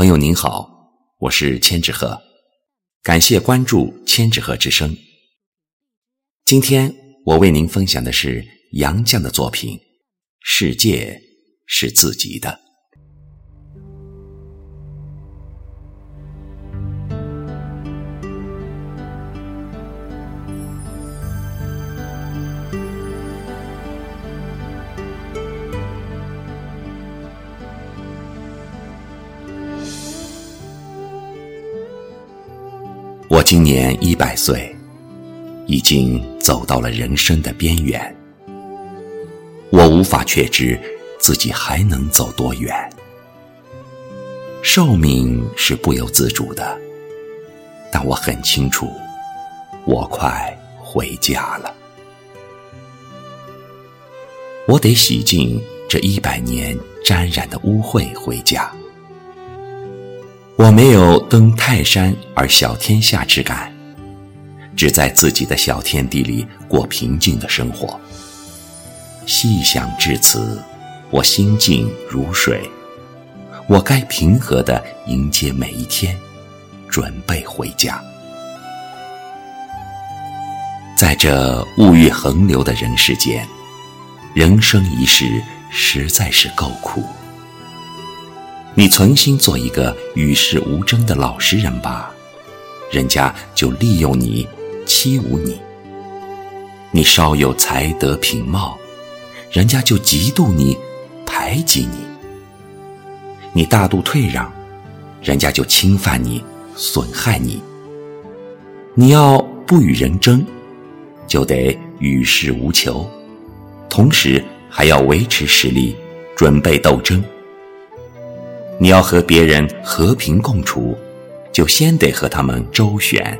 朋友您好，我是千纸鹤，感谢关注千纸鹤之声。今天我为您分享的是杨绛的作品《世界是自己的》。我今年一百岁，已经走到了人生的边缘。我无法确知自己还能走多远。寿命是不由自主的，但我很清楚，我快回家了。我得洗净这一百年沾染的污秽回家。我没有登泰山而小天下之感，只在自己的小天地里过平静的生活。细想至此，我心静如水。我该平和地迎接每一天，准备回家。在这物欲横流的人世间，人生一世实在是够苦。你存心做一个与世无争的老实人吧，人家就利用你，欺侮你；你稍有才德品貌，人家就嫉妒你，排挤你；你大度退让，人家就侵犯你，损害你。你要不与人争，就得与世无求，同时还要维持实力，准备斗争。你要和别人和平共处，就先得和他们周旋，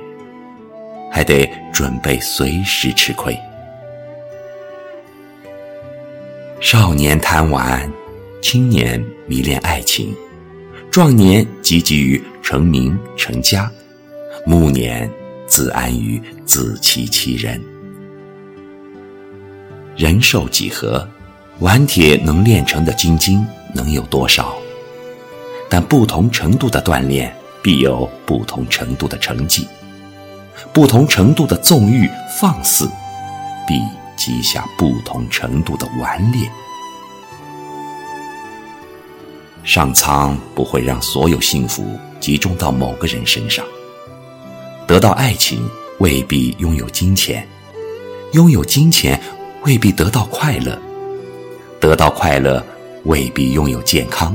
还得准备随时吃亏。少年贪玩，青年迷恋爱情，壮年汲汲于成名成家，暮年自安于自欺欺人。人寿几何？顽铁能炼成的金晶能有多少？但不同程度的锻炼，必有不同程度的成绩；不同程度的纵欲放肆，必积下不同程度的顽劣。上苍不会让所有幸福集中到某个人身上。得到爱情未必拥有金钱，拥有金钱未必得到快乐，得到快乐未必拥有健康。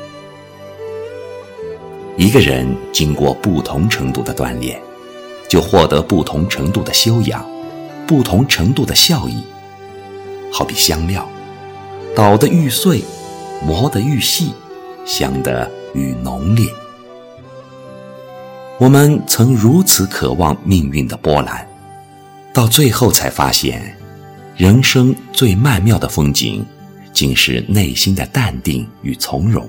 一个人经过不同程度的锻炼，就获得不同程度的修养，不同程度的效益。好比香料，捣得愈碎，磨得愈细，香得愈浓烈。我们曾如此渴望命运的波澜，到最后才发现，人生最曼妙的风景，竟是内心的淡定与从容。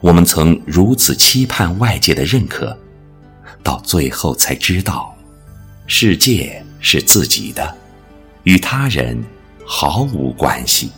我们曾如此期盼外界的认可，到最后才知道，世界是自己的，与他人毫无关系。